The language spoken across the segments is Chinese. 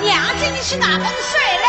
娘今天是哪门帅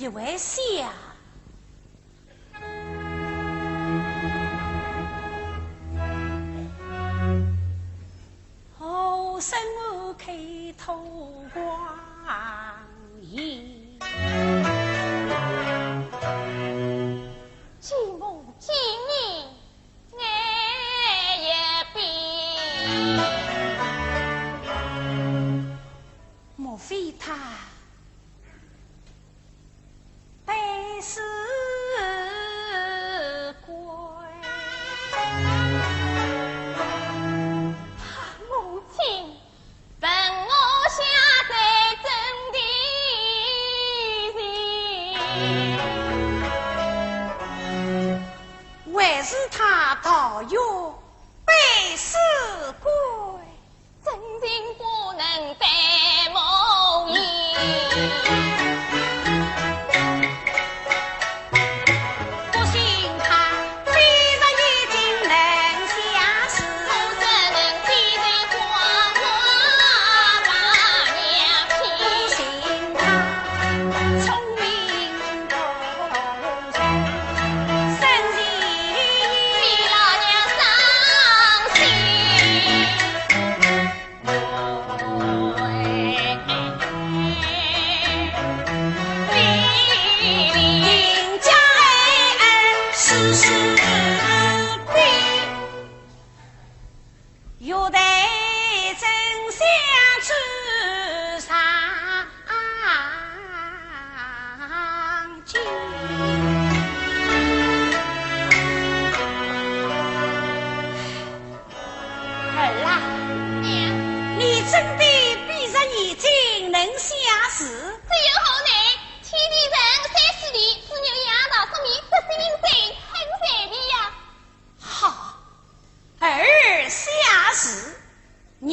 you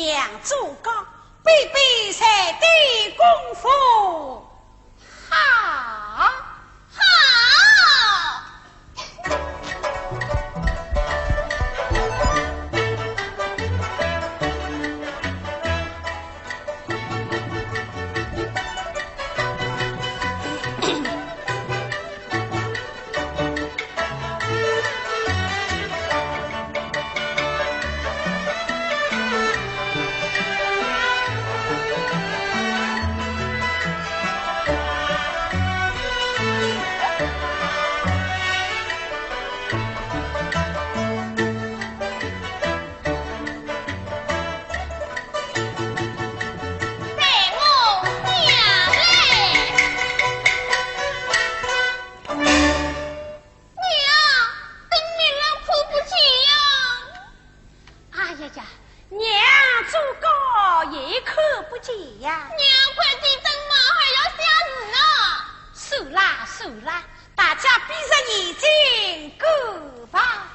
娘祖刚比比谁的功夫。啦！大家闭上眼睛，鼓吧！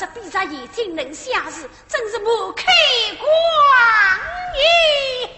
这闭着眼睛能瞎事真是目开光耶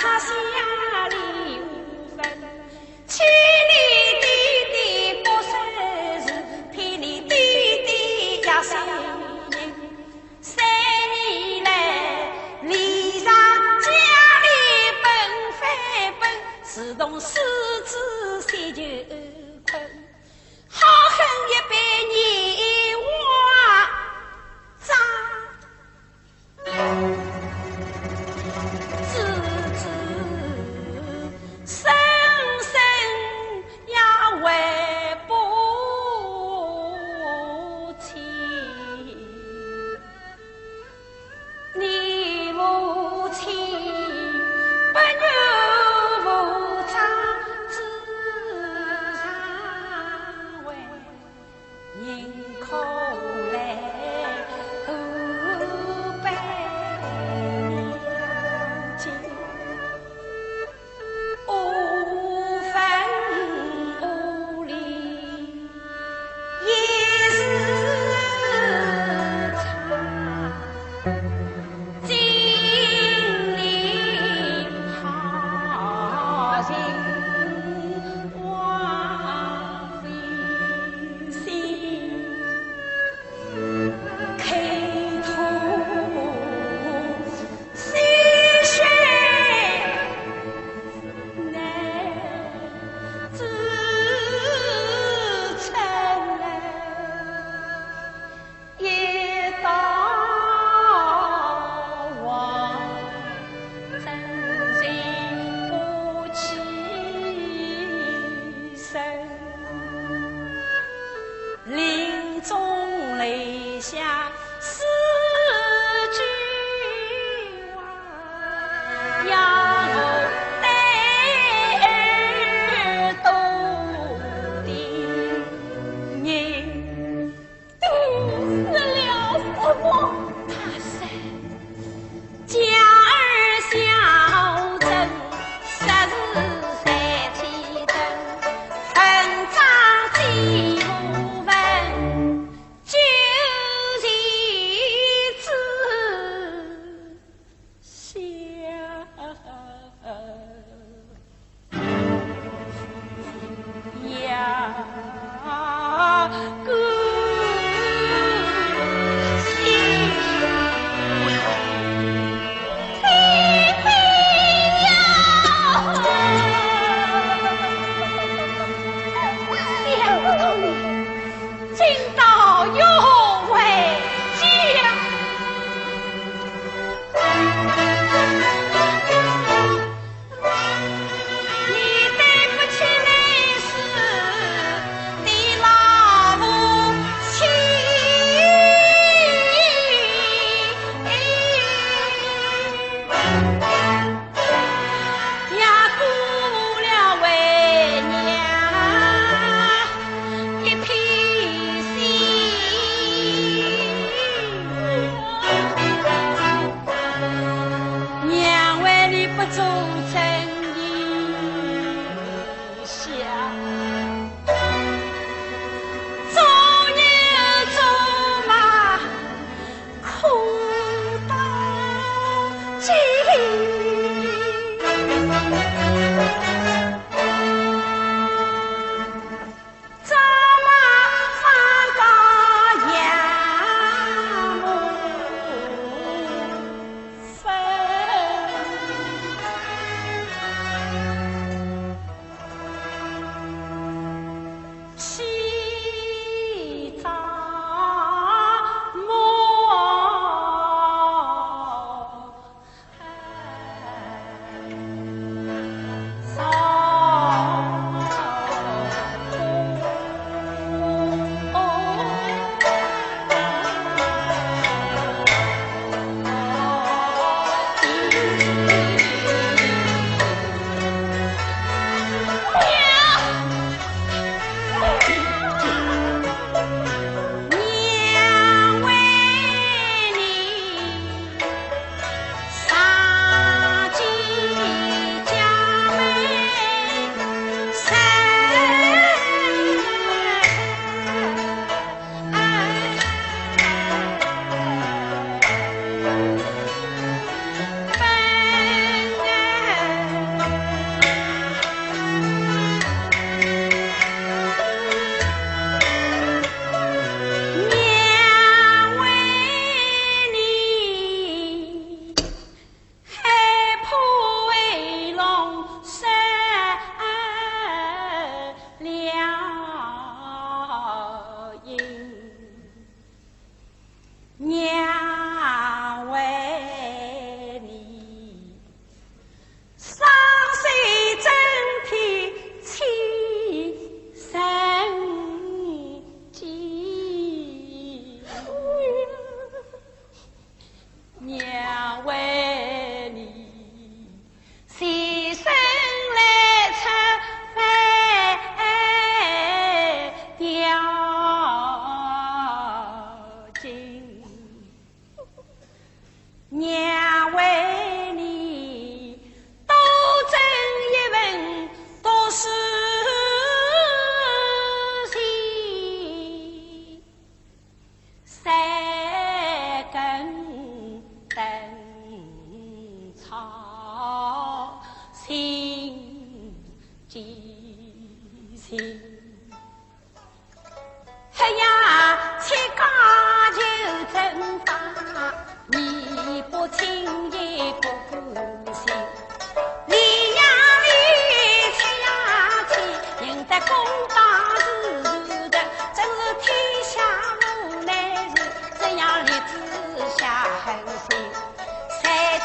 他乡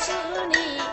是你